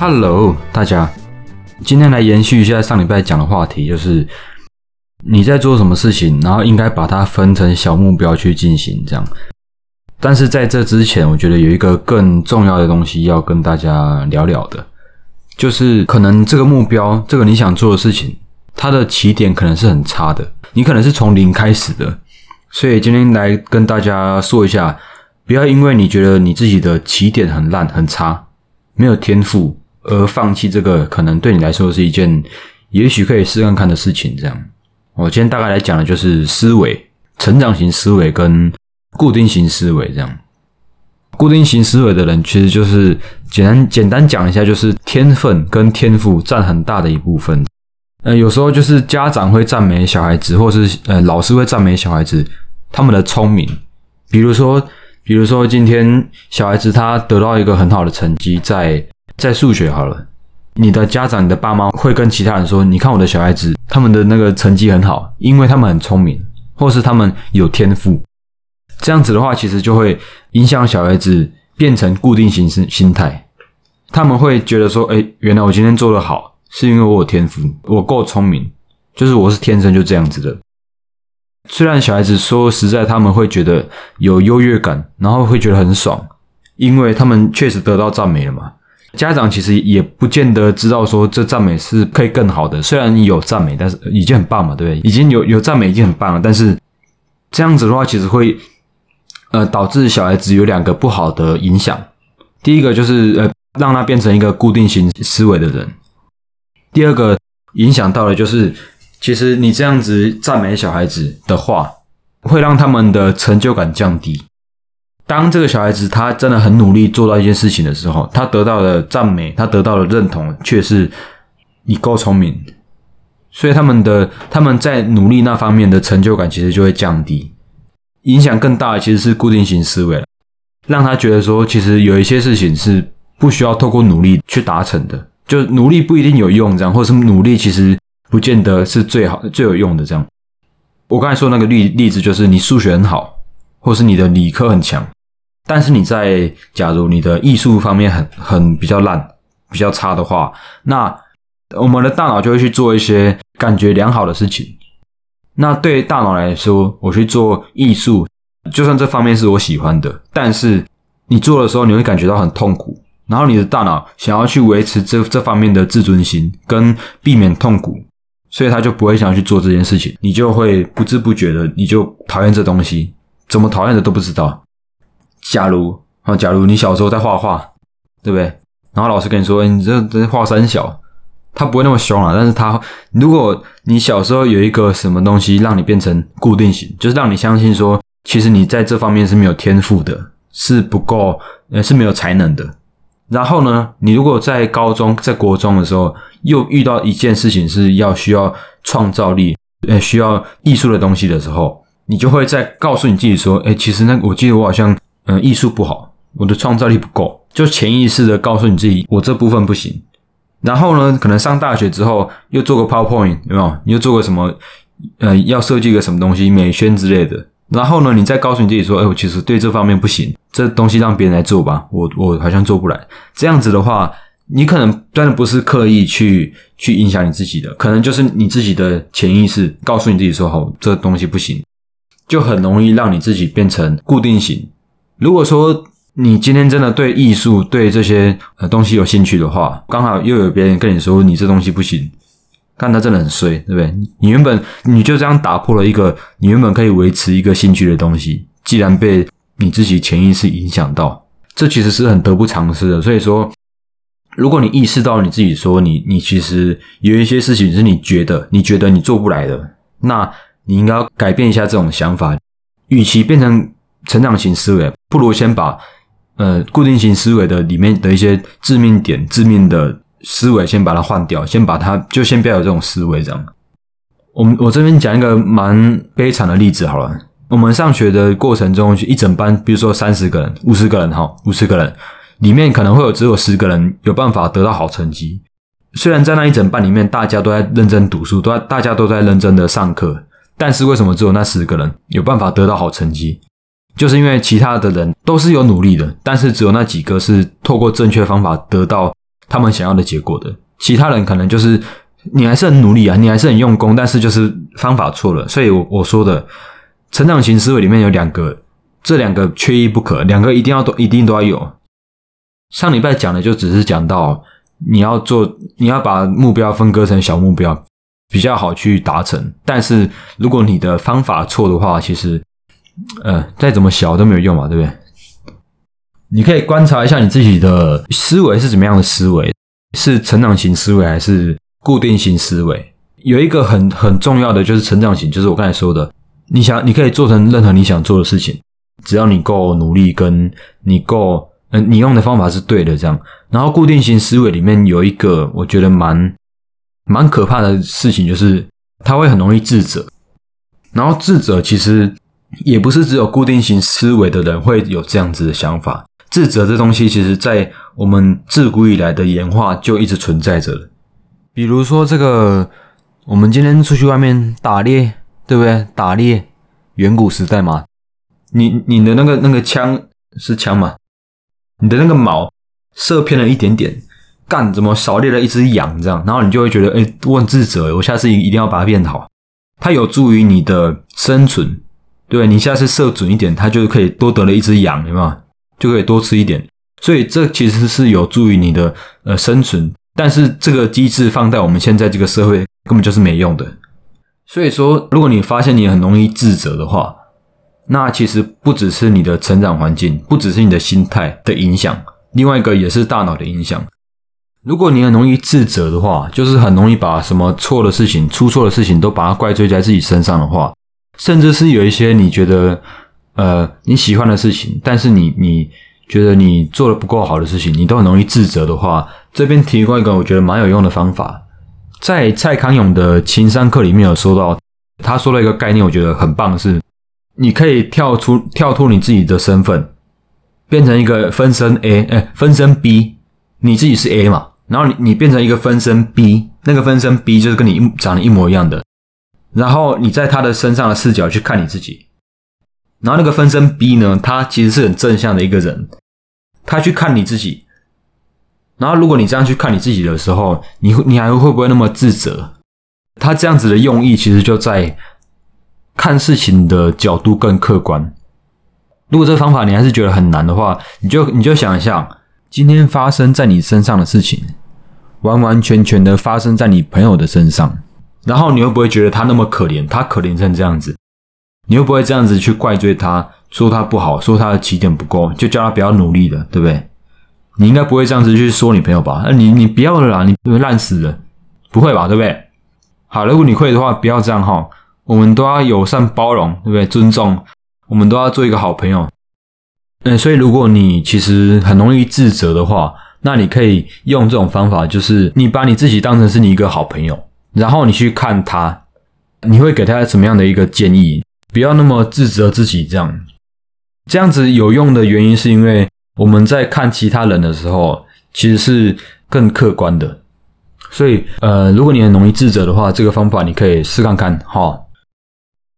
Hello，大家，今天来延续一下上礼拜讲的话题，就是你在做什么事情，然后应该把它分成小目标去进行，这样。但是在这之前，我觉得有一个更重要的东西要跟大家聊聊的，就是可能这个目标，这个你想做的事情，它的起点可能是很差的，你可能是从零开始的，所以今天来跟大家说一下，不要因为你觉得你自己的起点很烂很差，没有天赋而放弃这个可能对你来说是一件也许可以试看看的事情。这样，我今天大概来讲的就是思维、成长型思维跟。固定型思维这样，固定型思维的人其实就是简单简单讲一下，就是天分跟天赋占很大的一部分。呃，有时候就是家长会赞美小孩子，或是呃老师会赞美小孩子他们的聪明。比如说，比如说今天小孩子他得到一个很好的成绩，在在数学好了，你的家长、你的爸妈会跟其他人说：“你看我的小孩子，他们的那个成绩很好，因为他们很聪明，或是他们有天赋。”这样子的话，其实就会影响小孩子变成固定型心心态。他们会觉得说：“哎，原来我今天做的好，是因为我有天赋，我够聪明，就是我是天生就这样子的。”虽然小孩子说实在，他们会觉得有优越感，然后会觉得很爽，因为他们确实得到赞美了嘛。家长其实也不见得知道说这赞美是可以更好的。虽然有赞美，但是已经很棒嘛，对不对？已经有有赞美已经很棒了，但是这样子的话，其实会。呃，导致小孩子有两个不好的影响。第一个就是呃，让他变成一个固定型思维的人。第二个影响到的就是，其实你这样子赞美小孩子的话，会让他们的成就感降低。当这个小孩子他真的很努力做到一件事情的时候，他得到的赞美，他得到的认同，却是你够聪明。所以他们的他们在努力那方面的成就感，其实就会降低。影响更大的其实是固定型思维让他觉得说，其实有一些事情是不需要透过努力去达成的，就努力不一定有用，这样，或是努力其实不见得是最好最有用的这样。我刚才说那个例例子就是你数学很好，或是你的理科很强，但是你在假如你的艺术方面很很比较烂、比较差的话，那我们的大脑就会去做一些感觉良好的事情。那对大脑来说，我去做艺术，就算这方面是我喜欢的，但是你做的时候，你会感觉到很痛苦。然后你的大脑想要去维持这这方面的自尊心，跟避免痛苦，所以他就不会想要去做这件事情。你就会不知不觉的，你就讨厌这东西，怎么讨厌的都不知道。假如啊，假如你小时候在画画，对不对？然后老师跟你说，你这这画三小。他不会那么凶啊，但是他如果你小时候有一个什么东西让你变成固定型，就是让你相信说，其实你在这方面是没有天赋的，是不够，呃，是没有才能的。然后呢，你如果在高中、在国中的时候又遇到一件事情是要需要创造力，呃，需要艺术的东西的时候，你就会在告诉你自己说，哎，其实那我记得我好像，嗯，艺术不好，我的创造力不够，就潜意识的告诉你自己，我这部分不行。然后呢，可能上大学之后又做个 PowerPoint，有没有？你又做个什么？呃，要设计个什么东西，美宣之类的。然后呢，你再告诉你自己说：“哎，我其实对这方面不行，这东西让别人来做吧，我我好像做不来。”这样子的话，你可能真的不是刻意去去影响你自己的，可能就是你自己的潜意识告诉你自己说：“好，这东西不行。”就很容易让你自己变成固定型。如果说，你今天真的对艺术、对这些东西有兴趣的话，刚好又有别人跟你说你这东西不行，看他真的很衰，对不对？你原本你就这样打破了一个你原本可以维持一个兴趣的东西，既然被你自己潜意识影响到，这其实是很得不偿失的。所以说，如果你意识到你自己说你你其实有一些事情是你觉得你觉得你做不来的，那你应该要改变一下这种想法，与其变成成长型思维，不如先把。呃，固定型思维的里面的一些致命点、致命的思维，先把它换掉，先把它就先不要有这种思维，这样。我们我这边讲一个蛮悲惨的例子好了。我们上学的过程中，一整班，比如说三十个人、五十个人，哈，五十个人里面可能会有只有十个人有办法得到好成绩。虽然在那一整班里面，大家都在认真读书，都在大家都在认真的上课，但是为什么只有那十个人有办法得到好成绩？就是因为其他的人都是有努力的，但是只有那几个是透过正确方法得到他们想要的结果的。其他人可能就是你还是很努力啊，你还是很用功，但是就是方法错了。所以，我我说的成长型思维里面有两个，这两个缺一不可，两个一定要都一定都要有。上礼拜讲的就只是讲到你要做，你要把目标分割成小目标，比较好去达成。但是如果你的方法错的话，其实呃再怎么小都没有用嘛，对不对？你可以观察一下你自己的思维是怎么样的思维，是成长型思维还是固定型思维？有一个很很重要的就是成长型，就是我刚才说的，你想你可以做成任何你想做的事情，只要你够努力，跟你够。嗯，你用的方法是对的，这样。然后固定型思维里面有一个我觉得蛮蛮可怕的事情，就是他会很容易自责。然后自责其实也不是只有固定型思维的人会有这样子的想法。自责这东西，其实在我们自古以来的演化就一直存在着。比如说这个，我们今天出去外面打猎，对不对？打猎，远古时代嘛，你你的那个那个枪是枪嘛？你的那个矛射偏了一点点，干怎么少猎了一只羊？这样，然后你就会觉得，哎，我很自责，我下次一定要把它变好。它有助于你的生存，对你下次射准一点，它就可以多得了一只羊，对吗？就可以多吃一点。所以这其实是有助于你的呃生存。但是这个机制放在我们现在这个社会，根本就是没用的。所以说，如果你发现你很容易自责的话，那其实不只是你的成长环境，不只是你的心态的影响，另外一个也是大脑的影响。如果你很容易自责的话，就是很容易把什么错的事情、出错的事情都把它怪罪在自己身上的话，甚至是有一些你觉得呃你喜欢的事情，但是你你觉得你做的不够好的事情，你都很容易自责的话，这边提供一个我觉得蛮有用的方法，在蔡康永的情商课里面有说到，他说了一个概念，我觉得很棒是。你可以跳出跳脱你自己的身份，变成一个分身 A，哎，分身 B，你自己是 A 嘛？然后你你变成一个分身 B，那个分身 B 就是跟你长得一模一样的，然后你在他的身上的视角去看你自己，然后那个分身 B 呢，他其实是很正向的一个人，他去看你自己，然后如果你这样去看你自己的时候，你你还会不会那么自责？他这样子的用意其实就在。看事情的角度更客观。如果这个方法你还是觉得很难的话，你就你就想一下，今天发生在你身上的事情，完完全全的发生在你朋友的身上，然后你会不会觉得他那么可怜？他可怜成这样子，你会不会这样子去怪罪他，说他不好，说他的起点不够，就叫他不要努力的，对不对？你应该不会这样子去说你朋友吧？那你你不要了啦，你烂死了，不会吧？对不对？好，如果你会的话，不要这样哈。我们都要友善包容，对不对？尊重，我们都要做一个好朋友。嗯，所以如果你其实很容易自责的话，那你可以用这种方法，就是你把你自己当成是你一个好朋友，然后你去看他，你会给他什么样的一个建议？不要那么自责自己，这样这样子有用的原因是因为我们在看其他人的时候，其实是更客观的。所以，呃，如果你很容易自责的话，这个方法你可以试看看，哈。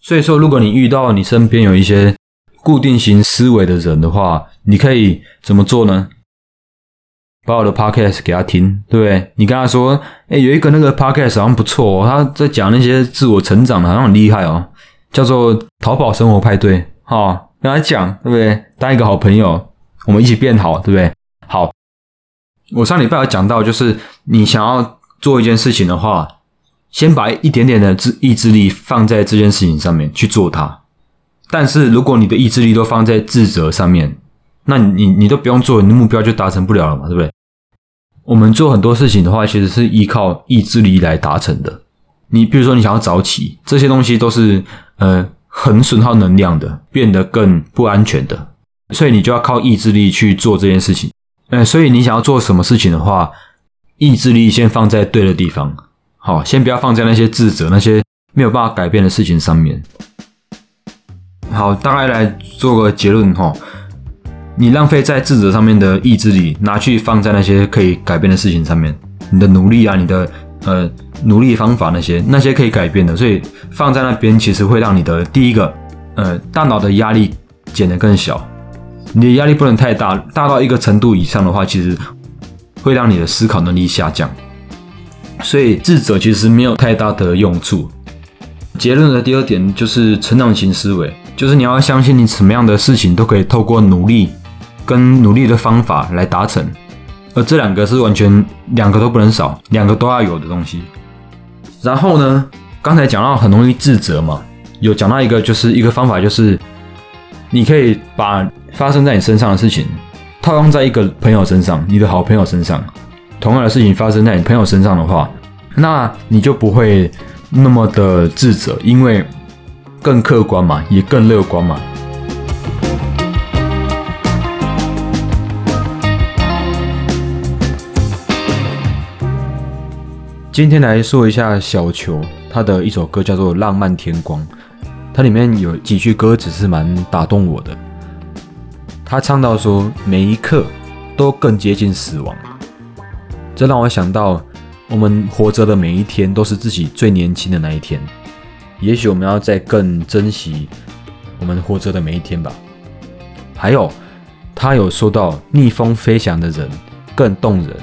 所以说，如果你遇到你身边有一些固定型思维的人的话，你可以怎么做呢？把我的 podcast 给他听，对不对？你跟他说，哎，有一个那个 podcast 好像不错哦，他在讲那些自我成长的，好像很厉害哦，叫做淘宝生活派对，哈，跟他讲，对不对？当一个好朋友，我们一起变好，对不对？好，我上礼拜有讲到，就是你想要做一件事情的话。先把一点点的志意志力放在这件事情上面去做它，但是如果你的意志力都放在自责上面，那你你都不用做，你的目标就达成不了了嘛，对不对？我们做很多事情的话，其实是依靠意志力来达成的。你比如说，你想要早起，这些东西都是呃很损耗能量的，变得更不安全的，所以你就要靠意志力去做这件事情。呃，所以你想要做什么事情的话，意志力先放在对的地方。好，先不要放在那些自责、那些没有办法改变的事情上面。好，大概来做个结论哈。你浪费在自责上面的意志力，拿去放在那些可以改变的事情上面。你的努力啊，你的呃努力方法那些，那些可以改变的，所以放在那边其实会让你的第一个呃大脑的压力减得更小。你的压力不能太大，大到一个程度以上的话，其实会让你的思考能力下降。所以智者其实没有太大的用处。结论的第二点就是成长型思维，就是你要相信你什么样的事情都可以透过努力跟努力的方法来达成，而这两个是完全两个都不能少，两个都要有的东西。然后呢，刚才讲到很容易自责嘛，有讲到一个就是一个方法，就是你可以把发生在你身上的事情套用在一个朋友身上，你的好朋友身上。同样的事情发生在你朋友身上的话，那你就不会那么的自责，因为更客观嘛，也更乐观嘛。今天来说一下小球他的一首歌，叫做《浪漫天光》，它里面有几句歌词是蛮打动我的。他唱到说：“每一刻都更接近死亡。”这让我想到，我们活着的每一天都是自己最年轻的那一天。也许我们要再更珍惜我们活着的每一天吧。还有，他有说到逆风飞翔的人更动人。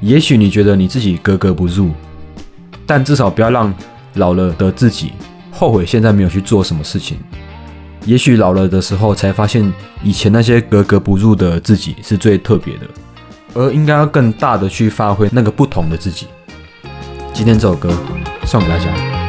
也许你觉得你自己格格不入，但至少不要让老了的自己后悔现在没有去做什么事情。也许老了的时候才发现，以前那些格格不入的自己是最特别的。而应该要更大的去发挥那个不同的自己。今天这首歌送给大家。